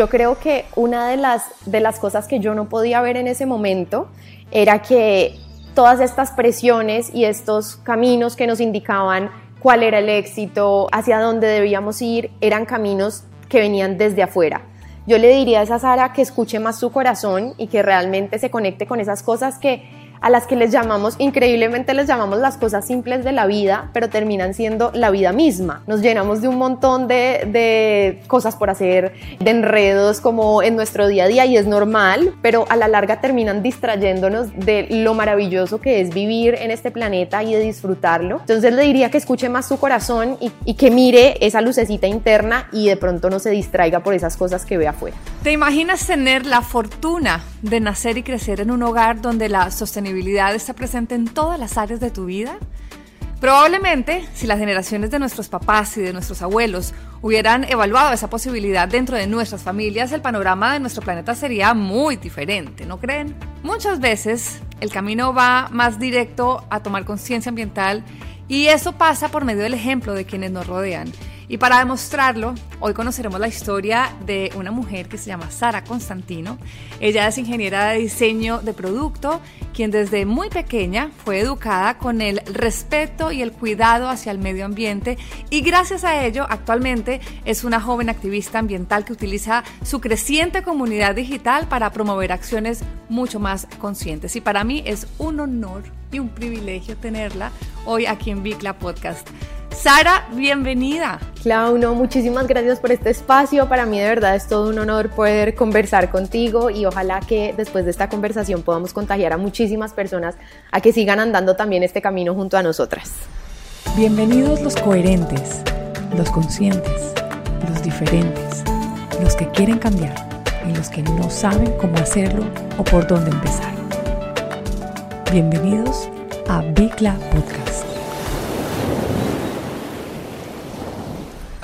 yo creo que una de las, de las cosas que yo no podía ver en ese momento era que todas estas presiones y estos caminos que nos indicaban cuál era el éxito, hacia dónde debíamos ir, eran caminos que venían desde afuera. Yo le diría a esa Sara que escuche más su corazón y que realmente se conecte con esas cosas que a las que les llamamos, increíblemente les llamamos las cosas simples de la vida, pero terminan siendo la vida misma. Nos llenamos de un montón de, de, cosas por hacer, de enredos como en nuestro día a día y es normal, pero a la larga terminan distrayéndonos de lo maravilloso que es vivir en este planeta y de disfrutarlo. Entonces le diría que escuche más su corazón y, y que mire esa lucecita interna y de pronto no se distraiga por esas cosas que ve afuera. ¿Te imaginas tener la fortuna de nacer y crecer en un hogar donde la sostenibilidad está presente en todas las áreas de tu vida? Probablemente, si las generaciones de nuestros papás y de nuestros abuelos hubieran evaluado esa posibilidad dentro de nuestras familias, el panorama de nuestro planeta sería muy diferente, ¿no creen? Muchas veces el camino va más directo a tomar conciencia ambiental y eso pasa por medio del ejemplo de quienes nos rodean. Y para demostrarlo, hoy conoceremos la historia de una mujer que se llama Sara Constantino. Ella es ingeniera de diseño de producto, quien desde muy pequeña fue educada con el respeto y el cuidado hacia el medio ambiente y gracias a ello actualmente es una joven activista ambiental que utiliza su creciente comunidad digital para promover acciones mucho más conscientes. Y para mí es un honor y un privilegio tenerla hoy aquí en Bicla Podcast. Sara, bienvenida. Clau, no, muchísimas gracias por este espacio. Para mí de verdad es todo un honor poder conversar contigo y ojalá que después de esta conversación podamos contagiar a muchísimas personas a que sigan andando también este camino junto a nosotras. Bienvenidos los coherentes, los conscientes, los diferentes, los que quieren cambiar y los que no saben cómo hacerlo o por dónde empezar. Bienvenidos a Bicla Podcast.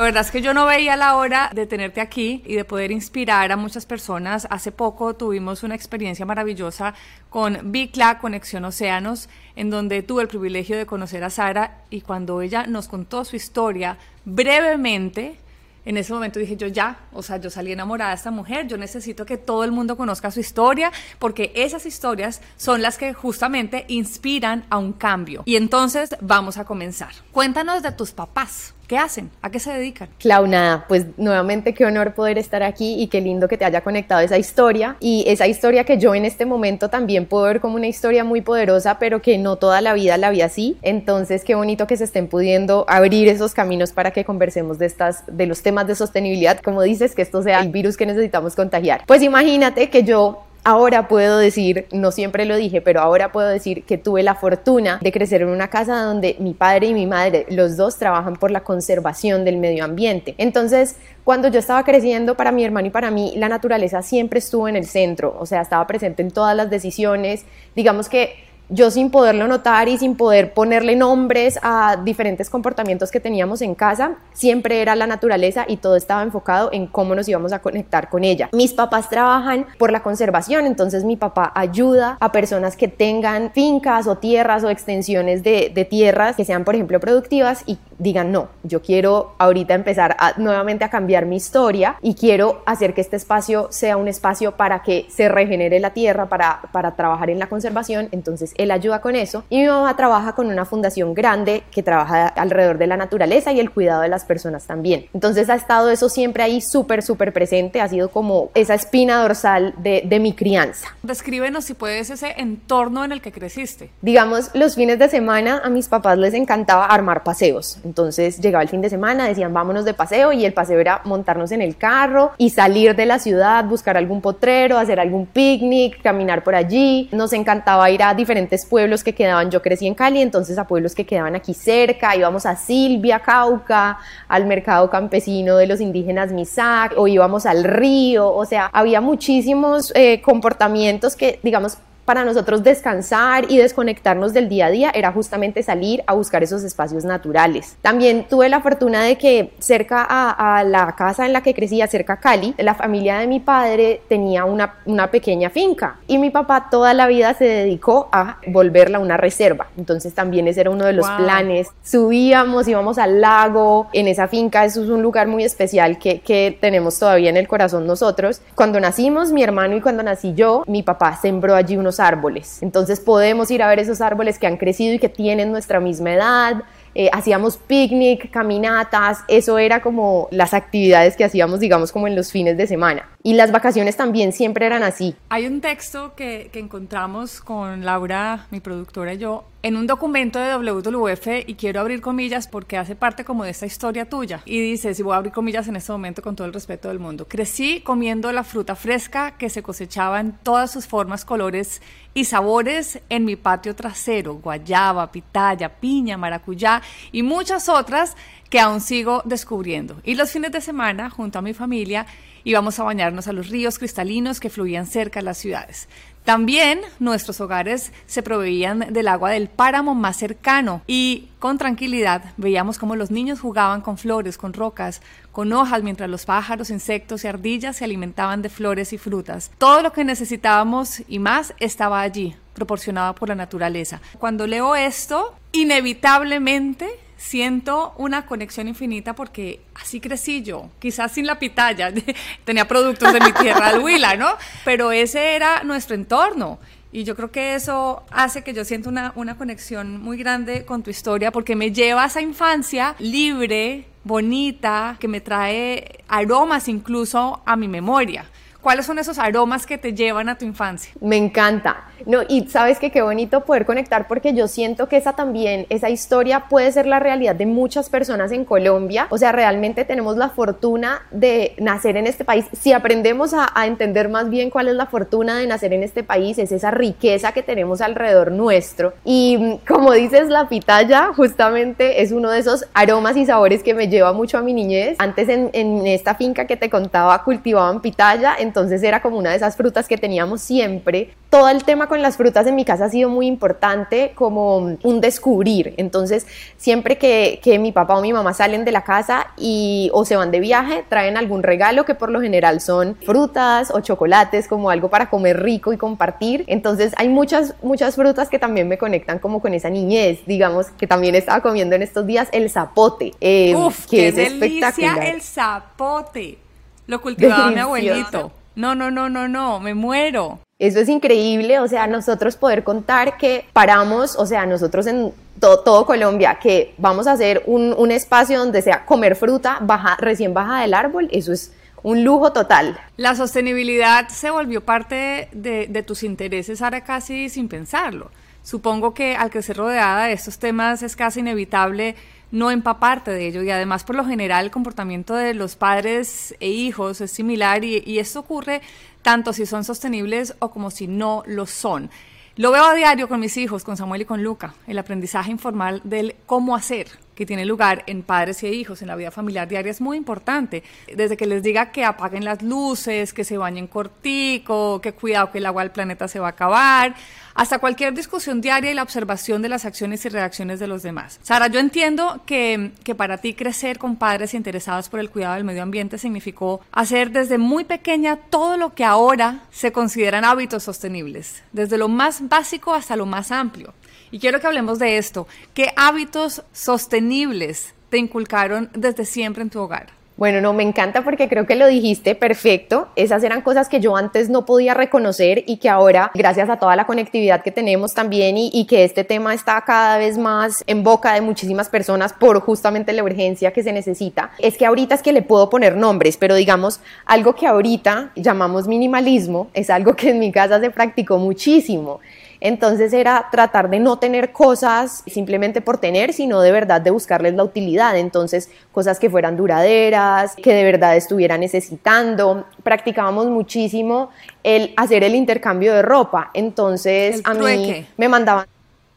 Verdad es que yo no veía la hora de tenerte aquí y de poder inspirar a muchas personas. Hace poco tuvimos una experiencia maravillosa con Bicla Conexión Océanos, en donde tuve el privilegio de conocer a Sara y cuando ella nos contó su historia brevemente, en ese momento dije yo ya, o sea, yo salí enamorada de esta mujer, yo necesito que todo el mundo conozca su historia, porque esas historias son las que justamente inspiran a un cambio. Y entonces vamos a comenzar. Cuéntanos de tus papás. ¿Qué hacen? ¿A qué se dedican? Clau, nada, pues nuevamente qué honor poder estar aquí y qué lindo que te haya conectado esa historia y esa historia que yo en este momento también puedo ver como una historia muy poderosa, pero que no toda la vida la vi así. Entonces, qué bonito que se estén pudiendo abrir esos caminos para que conversemos de estas de los temas de sostenibilidad, como dices, que esto sea el virus que necesitamos contagiar. Pues imagínate que yo ahora puedo decir, no siempre lo dije, pero ahora puedo decir que tuve la fortuna de crecer en una casa donde mi padre y mi madre, los dos trabajan por la conservación del medio ambiente. Entonces, cuando yo estaba creciendo, para mi hermano y para mí, la naturaleza siempre estuvo en el centro, o sea, estaba presente en todas las decisiones. Digamos que yo sin poderlo notar y sin poder ponerle nombres a diferentes comportamientos que teníamos en casa, siempre era la naturaleza y todo estaba enfocado en cómo nos íbamos a conectar con ella. Mis papás trabajan por la conservación, entonces mi papá ayuda a personas que tengan fincas o tierras o extensiones de, de tierras que sean, por ejemplo, productivas y digan, no, yo quiero ahorita empezar a, nuevamente a cambiar mi historia y quiero hacer que este espacio sea un espacio para que se regenere la tierra, para, para trabajar en la conservación, entonces él ayuda con eso. Y mi mamá trabaja con una fundación grande que trabaja alrededor de la naturaleza y el cuidado de las personas también. Entonces ha estado eso siempre ahí súper, súper presente, ha sido como esa espina dorsal de, de mi crianza. Descríbenos si puedes ese entorno en el que creciste. Digamos, los fines de semana a mis papás les encantaba armar paseos. Entonces llegaba el fin de semana, decían vámonos de paseo y el paseo era montarnos en el carro y salir de la ciudad, buscar algún potrero, hacer algún picnic, caminar por allí. Nos encantaba ir a diferentes pueblos que quedaban, yo crecí en Cali, entonces a pueblos que quedaban aquí cerca, íbamos a Silvia, Cauca, al mercado campesino de los indígenas Misak, o íbamos al río, o sea, había muchísimos eh, comportamientos que, digamos, para nosotros descansar y desconectarnos del día a día era justamente salir a buscar esos espacios naturales. También tuve la fortuna de que cerca a, la casa en la que crecía, cerca a Cali, la familia de mi padre tenía una, una pequeña finca y mi papá toda la vida se dedicó a volverla una reserva. Entonces también ese era uno de los planes. Subíamos, íbamos al lago, en esa finca, eso es un lugar muy especial que, que tenemos todavía en el corazón nosotros. Cuando nacimos, mi hermano y cuando nací yo, mi papá sembró allí unos árboles. Entonces podemos ir a ver esos árboles que han crecido y que tienen nuestra misma edad, eh, hacíamos picnic, caminatas, eso era como las actividades que hacíamos, digamos, como en los fines de semana. Y las vacaciones también siempre eran así. Hay un texto que, que encontramos con Laura, mi productora y yo, en un documento de WWF y quiero abrir comillas porque hace parte como de esta historia tuya. Y dice, si voy a abrir comillas en este momento con todo el respeto del mundo, crecí comiendo la fruta fresca que se cosechaba en todas sus formas, colores y sabores en mi patio trasero, guayaba, pitaya, piña, maracuyá y muchas otras que aún sigo descubriendo. Y los fines de semana, junto a mi familia, íbamos a bañarnos a los ríos cristalinos que fluían cerca de las ciudades. También nuestros hogares se proveían del agua del páramo más cercano y con tranquilidad veíamos cómo los niños jugaban con flores, con rocas, con hojas, mientras los pájaros, insectos y ardillas se alimentaban de flores y frutas. Todo lo que necesitábamos y más estaba allí, proporcionado por la naturaleza. Cuando leo esto, inevitablemente siento una conexión infinita porque así crecí yo, quizás sin la pitaya, tenía productos de mi tierra al Huila, ¿no? Pero ese era nuestro entorno. Y yo creo que eso hace que yo sienta una, una conexión muy grande con tu historia porque me lleva a esa infancia libre, bonita, que me trae aromas incluso a mi memoria. ¿Cuáles son esos aromas que te llevan a tu infancia? Me encanta. No, y sabes que qué bonito poder conectar porque yo siento que esa también, esa historia puede ser la realidad de muchas personas en Colombia. O sea, realmente tenemos la fortuna de nacer en este país. Si aprendemos a, a entender más bien cuál es la fortuna de nacer en este país, es esa riqueza que tenemos alrededor nuestro. Y mm, como dices, la pitaya justamente es uno de esos aromas y sabores que me lleva mucho a mi niñez. Antes en, en esta finca que te contaba cultivaban pitaya, entonces era como una de esas frutas que teníamos siempre. Todo el tema con las frutas en mi casa ha sido muy importante como un descubrir, entonces siempre que, que mi papá o mi mamá salen de la casa y o se van de viaje, traen algún regalo que por lo general son frutas o chocolates, como algo para comer rico y compartir. Entonces hay muchas, muchas frutas que también me conectan como con esa niñez, digamos, que también estaba comiendo en estos días el zapote, eh, Uf, que qué es delicia espectacular. el zapote. Lo cultivaba mi abuelito. No, no, no, no, no, me muero. Eso es increíble, o sea, nosotros poder contar que paramos, o sea, nosotros en todo, Colombia, que vamos a hacer un, espacio donde sea comer fruta baja, recién baja del árbol, eso es un lujo total. La sostenibilidad se volvió parte de, de tus intereses ahora casi sin pensarlo. Supongo que al crecer rodeada de estos temas es casi inevitable no empaparte de ello y además por lo general el comportamiento de los padres e hijos es similar y, y esto ocurre tanto si son sostenibles o como si no lo son. Lo veo a diario con mis hijos, con Samuel y con Luca, el aprendizaje informal del cómo hacer que tiene lugar en padres y hijos, en la vida familiar diaria, es muy importante. Desde que les diga que apaguen las luces, que se bañen cortico, que cuidado que el agua del planeta se va a acabar, hasta cualquier discusión diaria y la observación de las acciones y reacciones de los demás. Sara, yo entiendo que, que para ti crecer con padres interesados por el cuidado del medio ambiente significó hacer desde muy pequeña todo lo que ahora se consideran hábitos sostenibles, desde lo más básico hasta lo más amplio. Y quiero que hablemos de esto. ¿Qué hábitos sostenibles te inculcaron desde siempre en tu hogar? Bueno, no, me encanta porque creo que lo dijiste perfecto. Esas eran cosas que yo antes no podía reconocer y que ahora, gracias a toda la conectividad que tenemos también y, que este tema está cada vez más en boca de muchísimas personas por justamente la urgencia que se necesita, es que ahorita es que le puedo poner nombres, pero digamos, algo que ahorita llamamos minimalismo es algo que en mi casa se practicó muchísimo. Entonces era tratar de no tener cosas simplemente por tener, sino de verdad de buscarles la utilidad. Entonces, cosas que fueran duraderas, que de verdad estuviera necesitando. Practicábamos muchísimo el hacer el intercambio de ropa. Entonces, a mí me mandaban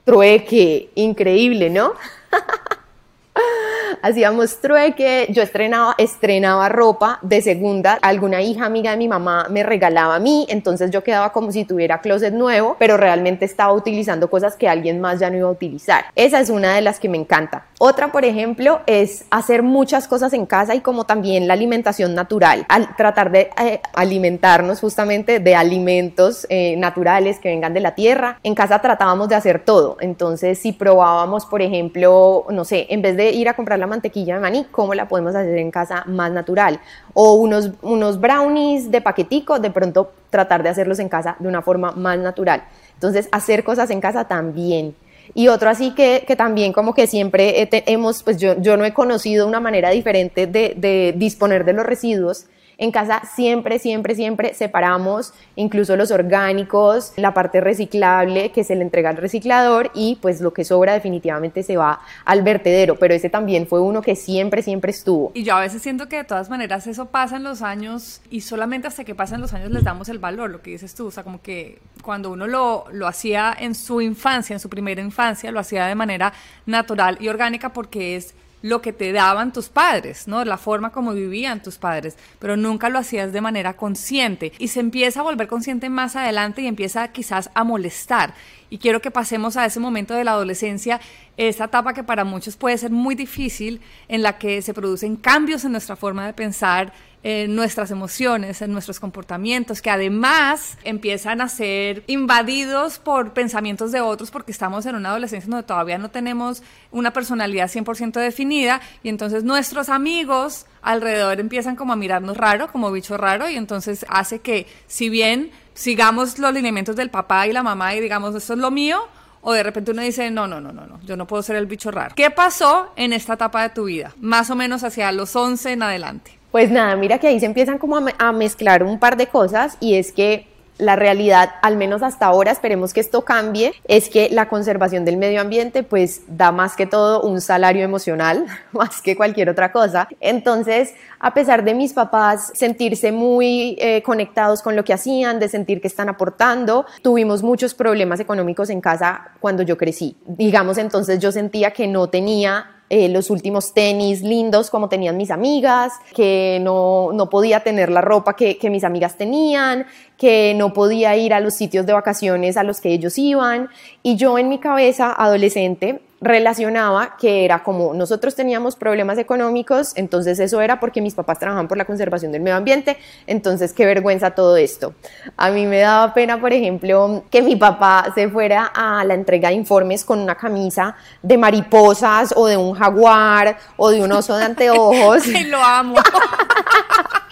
trueque, increíble, ¿no? hacíamos trueque, yo estrenaba, estrenaba ropa de segunda, alguna hija amiga de mi mamá me regalaba a mí, entonces yo quedaba como si tuviera closet nuevo, pero realmente estaba utilizando cosas que alguien más ya no iba a utilizar. Esa es una de las que me encanta. Otra, por ejemplo, es hacer muchas cosas en casa y como también la alimentación natural, al tratar de eh, alimentarnos justamente de alimentos eh, naturales que vengan de la tierra. En casa tratábamos de hacer todo, entonces si probábamos, por ejemplo, no sé, en vez de ir a comprar la mantequilla de maní, ¿cómo la podemos hacer en casa más natural? O unos, unos brownies de paquetico, de pronto tratar de hacerlos en casa de una forma más natural. Entonces, hacer cosas en casa también. Y otro así que, que también como que siempre hemos, pues yo, yo no he conocido una manera diferente de, de disponer de los residuos en casa siempre, siempre, siempre separamos incluso los orgánicos, la parte reciclable que se le entrega al reciclador y pues lo que sobra definitivamente se va al vertedero, pero ese también fue uno que siempre, siempre estuvo. Y yo a veces siento que de todas maneras eso pasa en los años y solamente hasta que pasan los años les damos el valor, lo que dices tú, o sea, como que cuando uno lo, lo hacía en su infancia, en su primera infancia, lo hacía de manera natural y orgánica porque es lo que te daban tus padres, ¿no? La forma como vivían tus padres, pero nunca lo hacías de manera consciente y se empieza a volver consciente más adelante y empieza quizás a molestar. Y quiero que pasemos a ese momento de la adolescencia, esa etapa que para muchos puede ser muy difícil, en la que se producen cambios en nuestra forma de pensar, en nuestras emociones, en nuestros comportamientos, que además empiezan a ser invadidos por pensamientos de otros porque estamos en una adolescencia donde todavía no tenemos una personalidad 100% definida y entonces nuestros amigos alrededor empiezan como a mirarnos raro, como bicho raro y entonces hace que si bien sigamos los lineamientos del papá y la mamá y digamos esto es lo mío, o de repente uno dice, no, no, no, no, no, yo no puedo ser el bicho raro. ¿Qué pasó en esta etapa de tu vida? Más o menos hacia los 11 en adelante. Pues nada, mira que ahí se empiezan como a, mezclar un par de cosas y es que la realidad, al menos hasta ahora, esperemos que esto cambie, es que la conservación del medio ambiente pues da más que todo un salario emocional, más que cualquier otra cosa. Entonces, a pesar de mis papás sentirse muy eh, conectados con lo que hacían, de sentir que están aportando, tuvimos muchos problemas económicos en casa cuando yo crecí. Digamos, entonces yo sentía que no tenía eh, los últimos tenis lindos como tenían mis amigas, que no, no podía tener la ropa que, que mis amigas tenían, que no podía ir a los sitios de vacaciones a los que ellos iban. Y yo en mi cabeza, adolescente, relacionaba que era como nosotros teníamos problemas económicos, entonces eso era porque mis papás trabajaban por la conservación del medio ambiente, entonces qué vergüenza todo esto. A mí me daba pena, por ejemplo, que mi papá se fuera a la entrega de informes con una camisa de mariposas o de un jaguar o de un oso de anteojos. lo amo.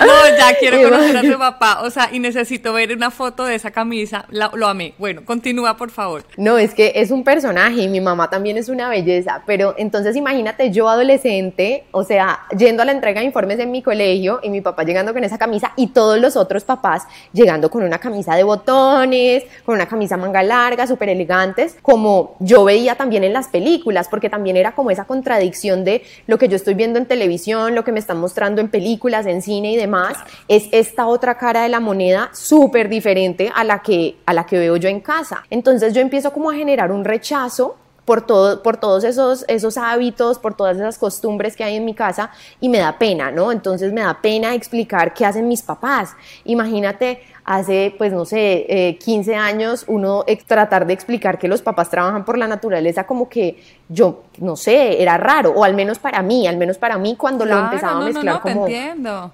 No, ya quiero conocer a tu papá. O sea, y necesito ver una foto de esa camisa. lo amé. Bueno, continúa, por favor. No, es que es un personaje y mi mamá también es una belleza. Pero entonces imagínate yo adolescente, o sea, yendo a la entrega de informes en mi colegio y mi papá llegando con esa camisa y todos los otros papás llegando con una camisa de botones, con una camisa manga larga, súper elegantes, como yo veía también en las películas, porque también era como esa contradicción de lo que yo estoy viendo en televisión, lo que me están mostrando en películas, en cine y demás, es esta otra cara de la moneda súper diferente a la, que, a la que veo yo en casa. Entonces yo empiezo como a generar un rechazo por, todo, por todos esos, esos hábitos, por todas esas costumbres que hay en mi casa y me da pena, ¿no? Entonces me da pena explicar qué hacen mis papás. Imagínate hace, pues no sé, 15 eh, años, uno tratar de explicar que los papás trabajan por la naturaleza como que yo, no sé, era raro, o al menos para mí, al menos para mí cuando lo empezaba a mezclar como... entiendo.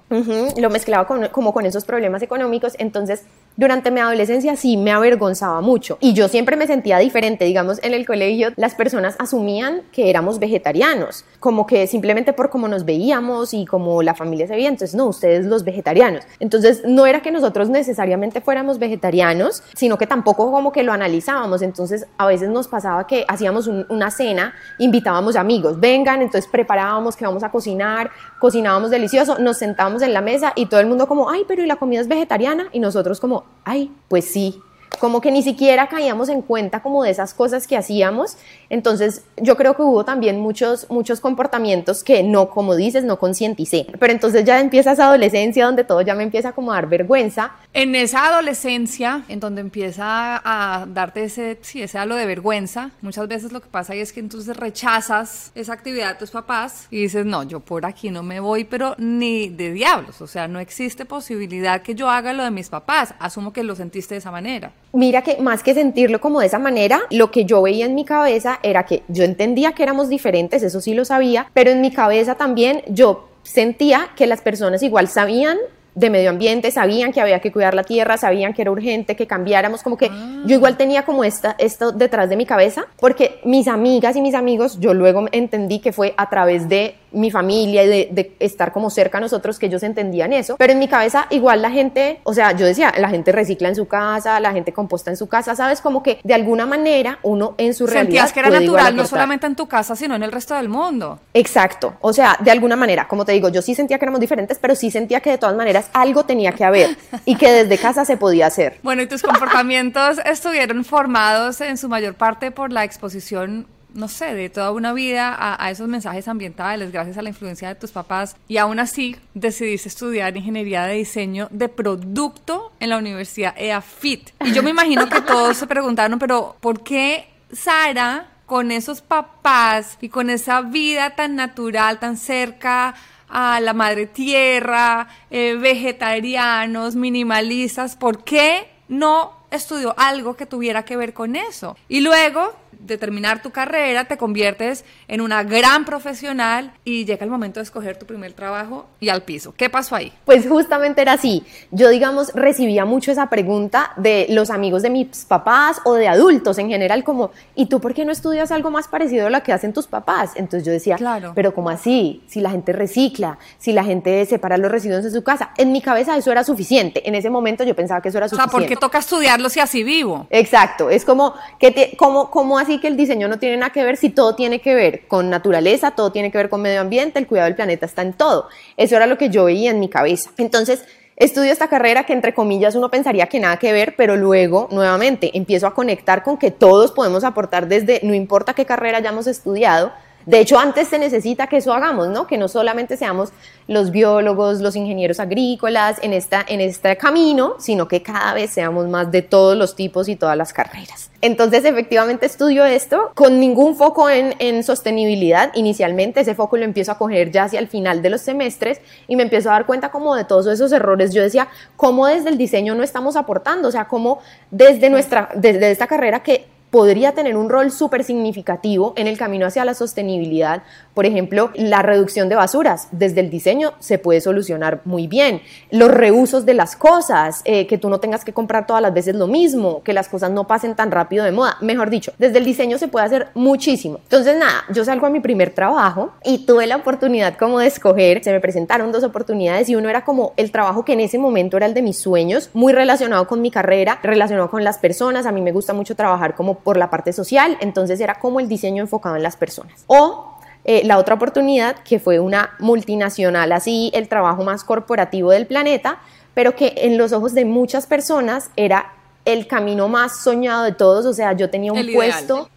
lo mezclaba como con esos problemas económicos, entonces durante mi adolescencia sí me avergonzaba mucho y yo siempre me sentía diferente, digamos, en el colegio las personas asumían que éramos vegetarianos, como que simplemente por cómo nos veíamos y como la familia se veía, entonces no, ustedes los vegetarianos. Entonces no era que nosotros necesariamente fuéramos vegetarianos, sino que tampoco como que lo analizábamos, entonces a veces nos pasaba que hacíamos una cena, invitábamos amigos, vengan, entonces preparábamos que vamos a cocinar, cocinábamos delicioso, nos sentábamos en la mesa y todo el mundo como, ay, pero ¿y la comida es vegetariana? Y nosotros como, ay, pues sí, como que ni siquiera caíamos en cuenta como de esas cosas que hacíamos. Entonces yo creo que hubo también muchos, muchos comportamientos que no, como dices, no concienticé. Pero entonces ya empieza esa adolescencia donde todo ya me empieza como a dar vergüenza. En esa adolescencia, en donde empieza a darte ese, sí, ese halo de vergüenza, muchas veces lo que pasa ahí es que entonces rechazas esa actividad de tus papás y dices, no, yo por aquí no me voy, pero ni de diablos. O sea, no existe posibilidad que yo haga lo de mis papás. Asumo que lo sentiste de esa manera. Mira que más que sentirlo como de esa manera, lo que yo veía en mi cabeza era que yo entendía que éramos diferentes, eso sí lo sabía, pero en mi cabeza también yo sentía que las personas igual sabían de medio ambiente, sabían que había que cuidar la tierra, sabían que era urgente que cambiáramos, como que Ah. yo igual tenía como esta, esto detrás de mi cabeza, porque mis amigas y mis amigos, yo luego entendí que fue a través de mi familia y de, de estar como cerca a nosotros que ellos entendían eso, pero en mi cabeza igual la gente, o sea, yo decía, la gente recicla en su casa, la gente composta en su casa, ¿sabes? Como que de alguna manera uno en su realidad Sentías que era natural, no solamente en tu casa, sino en el resto del mundo. Exacto, o sea, de alguna manera, como te digo, yo sí sentía que éramos diferentes, pero sí sentía que de todas maneras algo tenía que haber y que desde casa se podía hacer. Bueno, y tus comportamientos estuvieron formados en su mayor parte por la exposición, no sé, de toda una vida a, a esos mensajes ambientales, gracias a la influencia de tus papás. Y aún así decidiste estudiar ingeniería de diseño de producto en la Universidad EAFIT. Y yo me imagino que todos se preguntaron, pero ¿por qué Sara, con esos papás y con esa vida tan natural, tan cerca a la madre tierra, eh, vegetarianos, minimalistas, ¿por qué no estudió algo que tuviera que ver con eso? Y luego de terminar tu carrera, te conviertes en una gran profesional y llega el momento de escoger tu primer trabajo y al piso. ¿Qué pasó ahí? Pues justamente era así. Yo, digamos, recibía mucho esa pregunta de los amigos de mis papás o de adultos en general, como, ¿y tú por qué no estudias algo más parecido a lo que hacen tus papás? Entonces yo decía, Claro. pero ¿cómo así? Si la gente recicla, si la gente separa los residuos en su casa. En mi cabeza eso era suficiente. En ese momento yo pensaba que eso era O sea, suficiente. ¿por qué toca estudiarlo si así vivo? Exacto, es como que te- como, como así que el diseño no tiene nada que ver si todo tiene que ver con naturaleza, todo tiene que ver con medio ambiente, el cuidado del planeta está en todo. Eso era lo que yo veía en mi cabeza. Entonces, estudio esta carrera que entre comillas uno pensaría que nada que ver, pero luego nuevamente empiezo a conectar con que todos podemos aportar desde, no importa qué carrera hayamos estudiado, de hecho, antes se necesita que eso hagamos, ¿no? Que no solamente seamos los biólogos, los ingenieros agrícolas en, esta, en este camino, sino que cada vez seamos más de todos los tipos y todas las carreras. Entonces, efectivamente, estudio esto con ningún foco en, en sostenibilidad. Inicialmente, ese foco lo empiezo a coger ya hacia el final de los semestres y me empiezo a dar cuenta como de todos esos errores. Yo decía, ¿cómo desde el diseño no estamos aportando? O sea, ¿cómo desde, nuestra, desde esta carrera que podría tener un rol súper significativo en el camino hacia la sostenibilidad. Por ejemplo, la reducción de basuras desde el diseño se puede solucionar muy bien. Los reusos de las cosas, eh, que tú no tengas que comprar todas las veces lo mismo, que las cosas no pasen tan rápido de moda. Mejor dicho, desde el diseño se puede hacer muchísimo. Entonces, nada, yo salgo a mi primer trabajo y tuve la oportunidad como de escoger, se me presentaron dos oportunidades y uno era como el trabajo que en ese momento era el de mis sueños, muy relacionado con mi carrera, relacionado con las personas. A mí me gusta mucho trabajar como por la parte social, entonces era como el diseño enfocado en las personas. O eh, la otra oportunidad, que fue una multinacional, así el trabajo más corporativo del planeta, pero que en los ojos de muchas personas era el camino más soñado de todos, o sea, yo tenía un El ideal. puesto,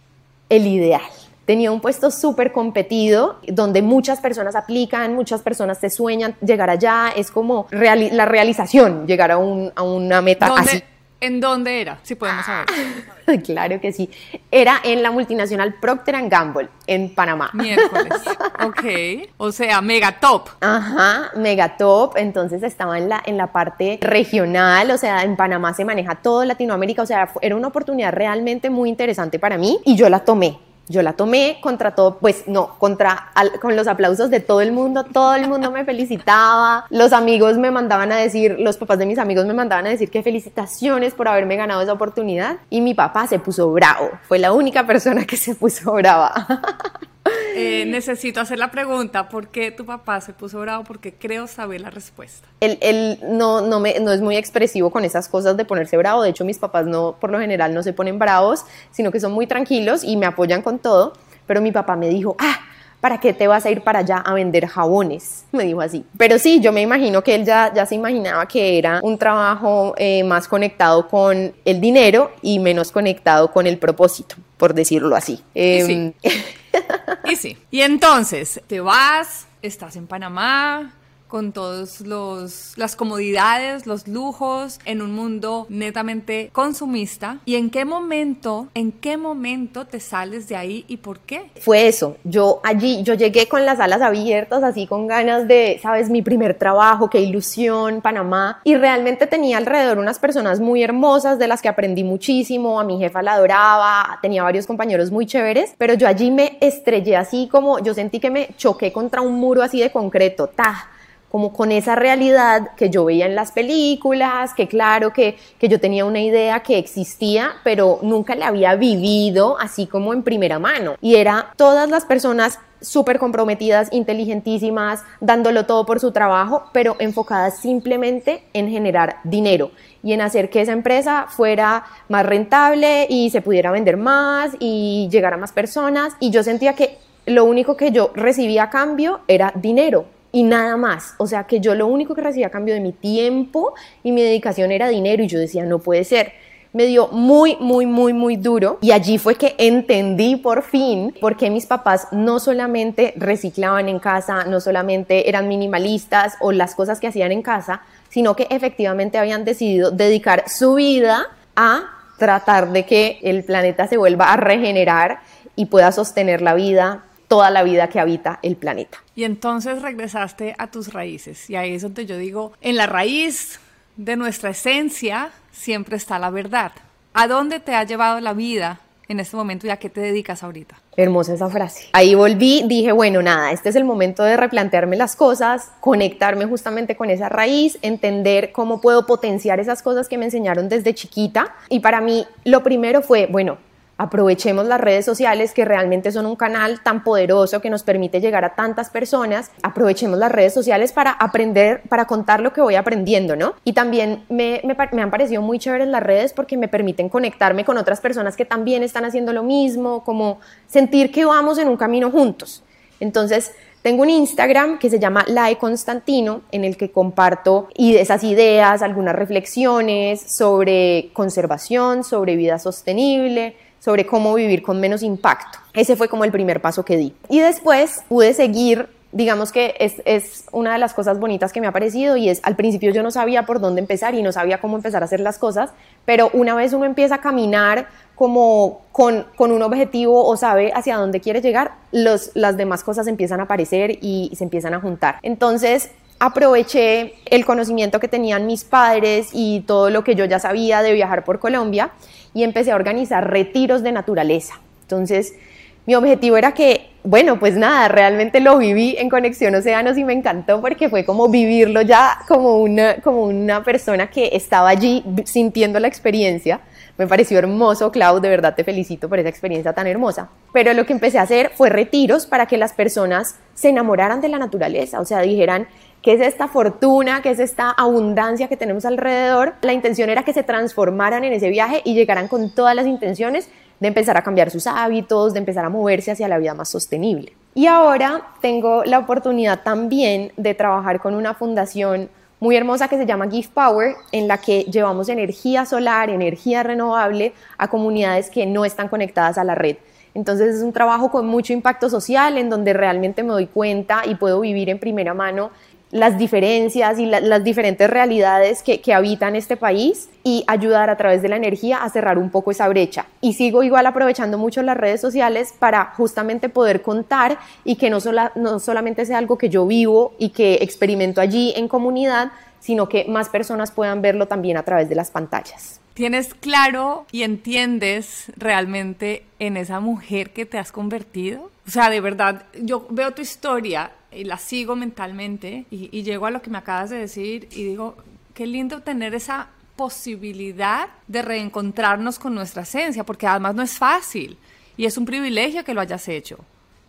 el ideal. Tenía un puesto súper competido donde muchas personas aplican, muchas personas te sueñan llegar allá, es como reali- la realización, llegar a, un- a una meta ¿Dónde- así. ¿En dónde era? Si podemos saber. claro que sí. Era en la multinacional Procter Gamble, en Panamá. Miércoles. Ok. O sea, mega top. Ajá, megatop, entonces estaba en la, en la parte regional, o sea, en Panamá se maneja todo Latinoamérica, o sea, era una oportunidad realmente muy interesante para mí y yo la tomé. Yo la tomé contra todo, pues no, contra con los aplausos de todo el mundo, todo el mundo me felicitaba, los amigos me mandaban a decir, los papás de mis amigos me mandaban a decir que felicitaciones por haberme ganado esa oportunidad y mi papá se puso bravo, fue la única persona que se puso brava. Eh, necesito hacer la pregunta, ¿por qué tu papá se puso bravo? Porque creo saber la respuesta. Él, él no, no, me, no es muy expresivo con esas cosas de ponerse bravo. De hecho, mis papás no, por lo general no se ponen bravos, sino que son muy tranquilos y me apoyan con todo. Pero mi papá me dijo, ah, ¿para qué te vas a ir para allá a vender jabones? Me dijo así. Pero sí, yo me imagino que él ya, ya se imaginaba que era un trabajo eh, más conectado con el dinero y menos conectado con el propósito, por decirlo así. Em, y sí. Y entonces, te vas, estás en Panamá, con todos los las comodidades, los lujos en un mundo netamente consumista. Y en qué momento, en qué momento te sales de ahí y por qué? Fue eso. Yo allí yo llegué con las alas abiertas, así con ganas de, sabes, mi primer trabajo, qué ilusión, Panamá. Y realmente tenía alrededor unas personas muy hermosas de las que aprendí muchísimo, a mi jefa la adoraba, tenía varios compañeros muy chéveres, pero yo allí me estrellé así como yo sentí que me choqué contra un muro así de concreto, ta como con esa realidad que yo veía en las películas, que claro que, que yo tenía una idea que existía, pero nunca la había vivido así como en primera mano. Y era todas las personas súper comprometidas, inteligentísimas, dándolo todo por su trabajo, pero enfocadas simplemente en generar dinero y en hacer que esa empresa fuera más rentable y se pudiera vender más y llegar a más personas. Y yo sentía que lo único que yo recibía a cambio era dinero y nada más. O sea que yo lo único que recibía a cambio de mi tiempo y mi dedicación era dinero y yo decía, no puede ser. Me dio muy, muy, muy, muy duro y allí fue que entendí por fin por qué mis papás no solamente reciclaban en casa, no solamente eran minimalistas o las cosas que hacían en casa, sino que efectivamente habían decidido dedicar su vida a tratar de que el planeta se vuelva a regenerar y pueda sostener la vida toda la vida que habita el planeta. Y entonces regresaste a tus raíces. Y ahí es donde yo digo, en la raíz de nuestra esencia siempre está la verdad. ¿A dónde te ha llevado la vida en este momento y a qué te dedicas ahorita? Hermosa esa frase. Ahí volví, dije, bueno, nada, este es el momento de replantearme las cosas, conectarme justamente con esa raíz, entender cómo puedo potenciar esas cosas que me enseñaron desde chiquita. Y para mí lo primero fue, bueno, Aprovechemos las redes sociales que realmente son un canal tan poderoso que nos permite llegar a tantas personas. Aprovechemos las redes sociales para aprender, para contar lo que voy aprendiendo, ¿no? Y también me, han parecido muy chéveres las redes porque me permiten conectarme con otras personas que también están haciendo lo mismo, como sentir que vamos en un camino juntos. Entonces, tengo un Instagram que se llama Lae Constantino, en el que comparto esas ideas, algunas reflexiones sobre conservación, sobre vida sostenible, sobre cómo vivir con menos impacto. Ese fue como el primer paso que di. Y después pude seguir digamos que es, es, una de las cosas bonitas que me ha parecido y es al principio yo no sabía por dónde empezar y no sabía cómo empezar a hacer las cosas, pero una vez uno empieza a caminar como con, con un objetivo o sabe hacia dónde quiere llegar, los, las demás cosas empiezan a aparecer y se empiezan a juntar. Entonces aproveché el conocimiento que tenían mis padres y todo lo que yo ya sabía de viajar por Colombia y empecé a organizar retiros de naturaleza. Entonces, mi objetivo era que, bueno, pues nada, realmente lo viví en Conexión Océanos y me encantó porque fue como vivirlo ya como una, como una persona que estaba allí sintiendo la experiencia. Me pareció hermoso, Clau, de verdad te felicito por esa experiencia tan hermosa. Pero lo que empecé a hacer fue retiros para que las personas se enamoraran de la naturaleza, o sea, dijeran, ¿Qué es esta fortuna? ¿Qué es esta abundancia que tenemos alrededor? La intención era que se transformaran en ese viaje y llegaran con todas las intenciones de empezar a cambiar sus hábitos, de empezar a moverse hacia la vida más sostenible. Y ahora tengo la oportunidad también de trabajar con una fundación muy hermosa que se llama Give Power, en la que llevamos energía solar, energía renovable a comunidades que no están conectadas a la red. Entonces es un trabajo con mucho impacto social en donde realmente me doy cuenta y puedo vivir en primera mano las diferencias y las diferentes realidades que, que, habitan este país y ayudar a través de la energía a cerrar un poco esa brecha. Y sigo igual aprovechando mucho las redes sociales para justamente poder contar y que no, no solamente sea algo que yo vivo y que experimento allí en comunidad, sino que más personas puedan verlo también a través de las pantallas. Tienes claro y entiendes realmente en esa mujer que te has convertido. O sea, de verdad, yo veo tu historia y la sigo mentalmente y, llego a lo que me acabas de decir y digo, qué lindo tener esa posibilidad de reencontrarnos con nuestra esencia, porque además no es fácil y es un privilegio que lo hayas hecho.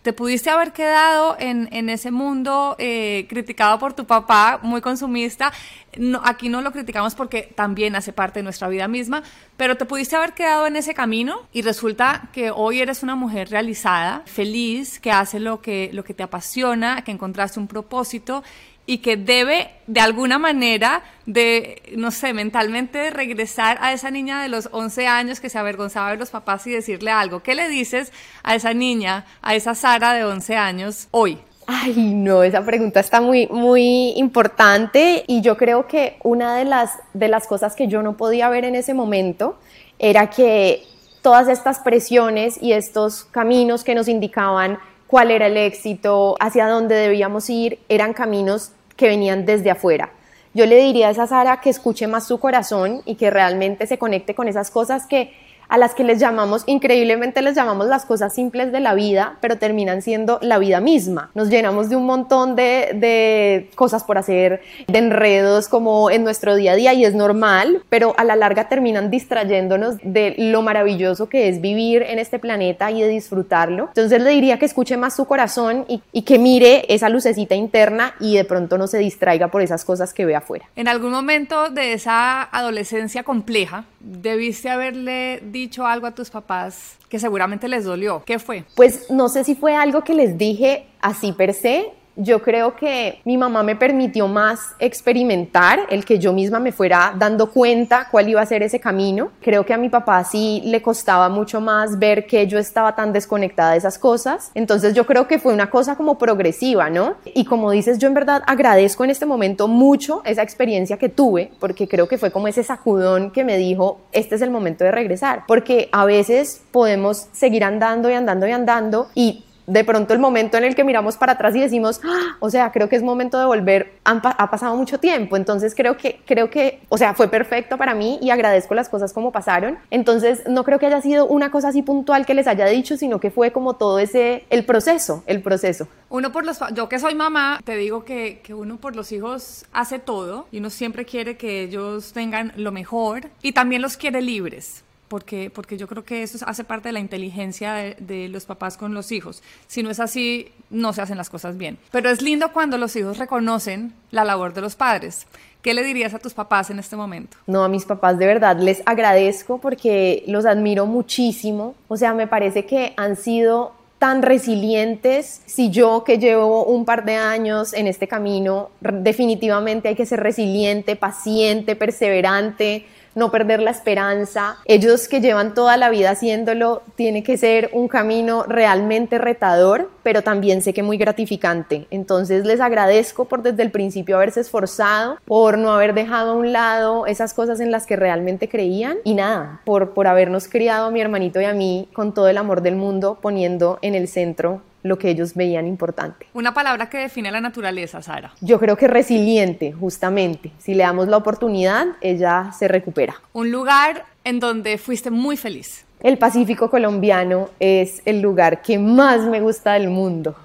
Te pudiste haber quedado en, en ese mundo eh, criticado por tu papá, muy consumista. No, aquí no lo criticamos porque también hace parte de nuestra vida misma, pero te pudiste haber quedado en ese camino y resulta que hoy eres una mujer realizada, feliz, que hace lo que, lo que te apasiona, que encontraste un propósito y que debe de alguna manera de, no sé, mentalmente regresar a esa niña de los 11 años que se avergonzaba de los papás y decirle algo. ¿Qué le dices a esa niña, a esa Sara de 11 años hoy? Ay, no, esa pregunta está muy, muy importante y yo creo que una de las, de las cosas que yo no podía ver en ese momento era que todas estas presiones y estos caminos que nos indicaban cuál era el éxito, hacia dónde debíamos ir, eran caminos que venían desde afuera. Yo le diría a esa Sara que escuche más su corazón y que realmente se conecte con esas cosas que a las que les llamamos, increíblemente les llamamos las cosas simples de la vida, pero terminan siendo la vida misma. Nos llenamos de un montón de, de, cosas por hacer, de enredos como en nuestro día a día y es normal, pero a la larga terminan distrayéndonos de lo maravilloso que es vivir en este planeta y de disfrutarlo. Entonces le diría que escuche más su corazón y, y que mire esa lucecita interna y de pronto no se distraiga por esas cosas que ve afuera. En algún momento de esa adolescencia compleja, debiste haberle dicho algo a tus papás que seguramente les dolió. ¿Qué fue? Pues no sé si fue algo que les dije así per se, yo creo que mi mamá me permitió más experimentar, el que yo misma me fuera dando cuenta cuál iba a ser ese camino. Creo que a mi papá sí le costaba mucho más ver que yo estaba tan desconectada de esas cosas. Entonces yo creo que fue una cosa como progresiva, ¿no? Y como dices, yo en verdad agradezco en este momento mucho esa experiencia que tuve, porque creo que fue como ese sacudón que me dijo, este es el momento de regresar, porque a veces podemos seguir andando y andando y andando y de pronto el momento en el que miramos para atrás y decimos, ¡Ah! o sea, creo que es momento de volver, ha pasado mucho tiempo, entonces creo que, creo que, o sea, fue perfecto para mí y agradezco las cosas como pasaron, entonces no creo que haya sido una cosa así puntual que les haya dicho, sino que fue como todo ese, el proceso, el proceso. Uno por los, yo que soy mamá, te digo que, que uno por los hijos hace todo y uno siempre quiere que ellos tengan lo mejor y también los quiere libres porque, porque yo creo que eso hace parte de la inteligencia de, de, los papás con los hijos. Si no es así, no se hacen las cosas bien. Pero es lindo cuando los hijos reconocen la labor de los padres. ¿Qué le dirías a tus papás en este momento? No, a mis papás de verdad les agradezco porque los admiro muchísimo. O sea, me parece que han sido tan resilientes. Si yo que llevo un par de años en este camino, definitivamente hay que ser resiliente, paciente, perseverante no perder la esperanza. Ellos que llevan toda la vida haciéndolo, tiene que ser un camino realmente retador, pero también sé que muy gratificante. Entonces les agradezco por desde el principio haberse esforzado, por no haber dejado a un lado esas cosas en las que realmente creían y nada, por, por habernos criado a mi hermanito y a mí con todo el amor del mundo, poniendo en el centro lo que ellos veían importante. Una palabra que define la naturaleza, Sara. Yo creo que resiliente, justamente. Si le damos la oportunidad, ella se recupera. Un lugar en donde fuiste muy feliz. El Pacífico colombiano es el lugar que más me gusta del mundo.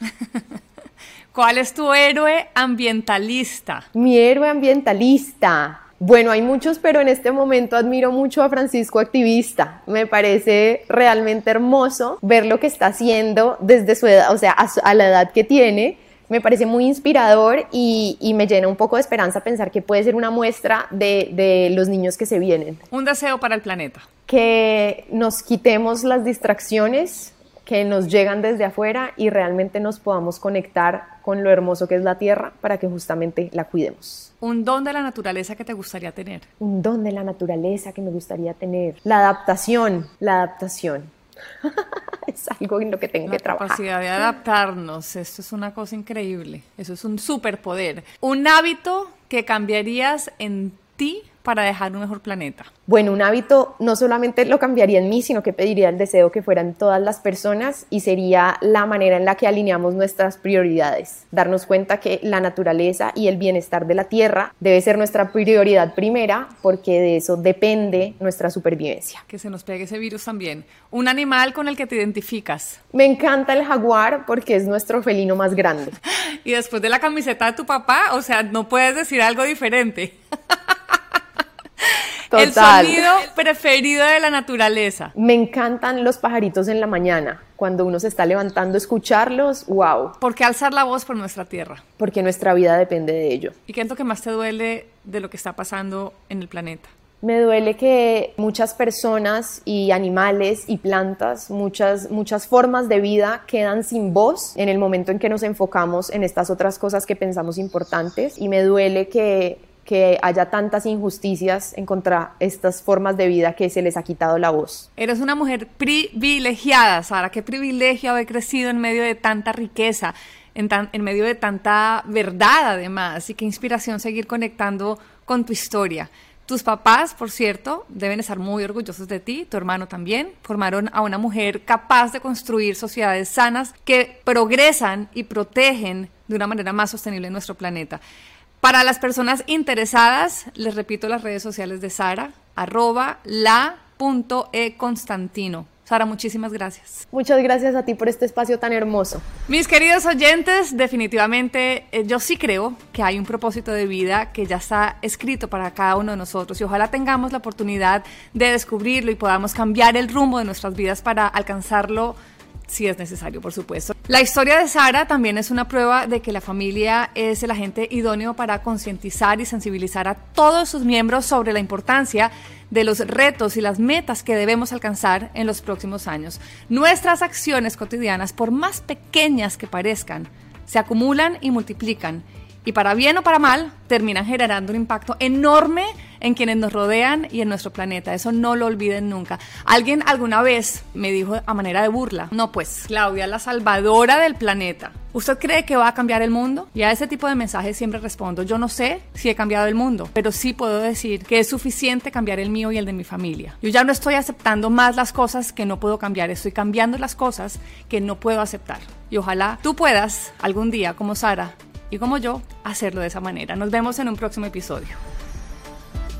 ¿Cuál es tu héroe ambientalista? Mi héroe ambientalista. Bueno, hay muchos, pero en este momento admiro mucho a Francisco Activista. Me parece realmente hermoso ver lo que está haciendo desde su edad, o sea, a, a la edad que tiene. Me parece muy inspirador y, y, me llena un poco de esperanza pensar que puede ser una muestra de, de los niños que se vienen. Un deseo para el planeta. Que nos quitemos las distracciones que nos llegan desde afuera y realmente nos podamos conectar con lo hermoso que es la tierra para que justamente la cuidemos. Un don de la naturaleza que te gustaría tener. Un don de la naturaleza que me gustaría tener. La adaptación, la adaptación. es algo en lo que tengo la que trabajar. La capacidad de adaptarnos, esto es una cosa increíble. Eso es un superpoder. Un hábito que cambiarías en ti para dejar un mejor planeta? Bueno, un hábito no solamente lo cambiaría en mí, sino que pediría el deseo que fueran todas las personas y sería la manera en la que alineamos nuestras prioridades. Darnos cuenta que la naturaleza y el bienestar de la tierra debe ser nuestra prioridad primera porque de eso depende nuestra supervivencia. Que se nos pegue ese virus también. Un animal con el que te identificas. Me encanta el jaguar porque es nuestro felino más grande. y después de la camiseta de tu papá, o sea, no puedes decir algo diferente. El sonido preferido de la naturaleza. Me encantan los pajaritos en la mañana. Cuando uno se está levantando, escucharlos, wow. ¿Por qué alzar la voz por nuestra tierra? Porque nuestra vida depende de ello. ¿Y qué es lo que más te duele de lo que está pasando en el planeta? Me duele que muchas personas y animales y plantas, muchas, muchas formas de vida quedan sin voz en el momento en que nos enfocamos en estas otras cosas que pensamos importantes. Y me duele que que haya tantas injusticias en contra estas formas de vida que se les ha quitado la voz. Eres una mujer privilegiada, Sara, qué privilegio haber crecido en medio de tanta riqueza, en, en medio de tanta verdad además, y qué inspiración seguir conectando con tu historia. Tus papás, por cierto, deben estar muy orgullosos de ti, tu hermano también. Formaron a una mujer capaz de construir sociedades sanas que progresan y protegen de una manera más sostenible nuestro planeta. Para las personas interesadas, les repito las redes sociales de Sara, arroba la.econstantino. Sara, muchísimas gracias. Muchas gracias a ti por este espacio tan hermoso. Mis queridos oyentes, definitivamente eh, yo sí creo que hay un propósito de vida que ya está escrito para cada uno de nosotros y ojalá tengamos la oportunidad de descubrirlo y podamos cambiar el rumbo de nuestras vidas para alcanzarlo si es necesario, por supuesto. La historia de Sara también es una prueba de que la familia es el agente idóneo para concientizar y sensibilizar a todos sus miembros sobre la importancia de los retos y las metas que debemos alcanzar en los próximos años. Nuestras acciones cotidianas, por más pequeñas que parezcan, se acumulan y multiplican y para bien o para mal terminan generando un impacto enorme en quienes nos rodean y en nuestro planeta. Eso no lo olviden nunca. Alguien alguna vez me dijo a manera de burla, no pues, Claudia, la salvadora del planeta. ¿Usted cree que va a cambiar el mundo? Y a ese tipo de mensajes siempre respondo, yo no sé si he cambiado el mundo, pero sí puedo decir que es suficiente cambiar el mío y el de mi familia. Yo ya no estoy aceptando más las cosas que no puedo cambiar, estoy cambiando las cosas que no puedo aceptar. Y ojalá tú puedas algún día, como Sara, y como yo, hacerlo de esa manera. Nos vemos en un próximo episodio.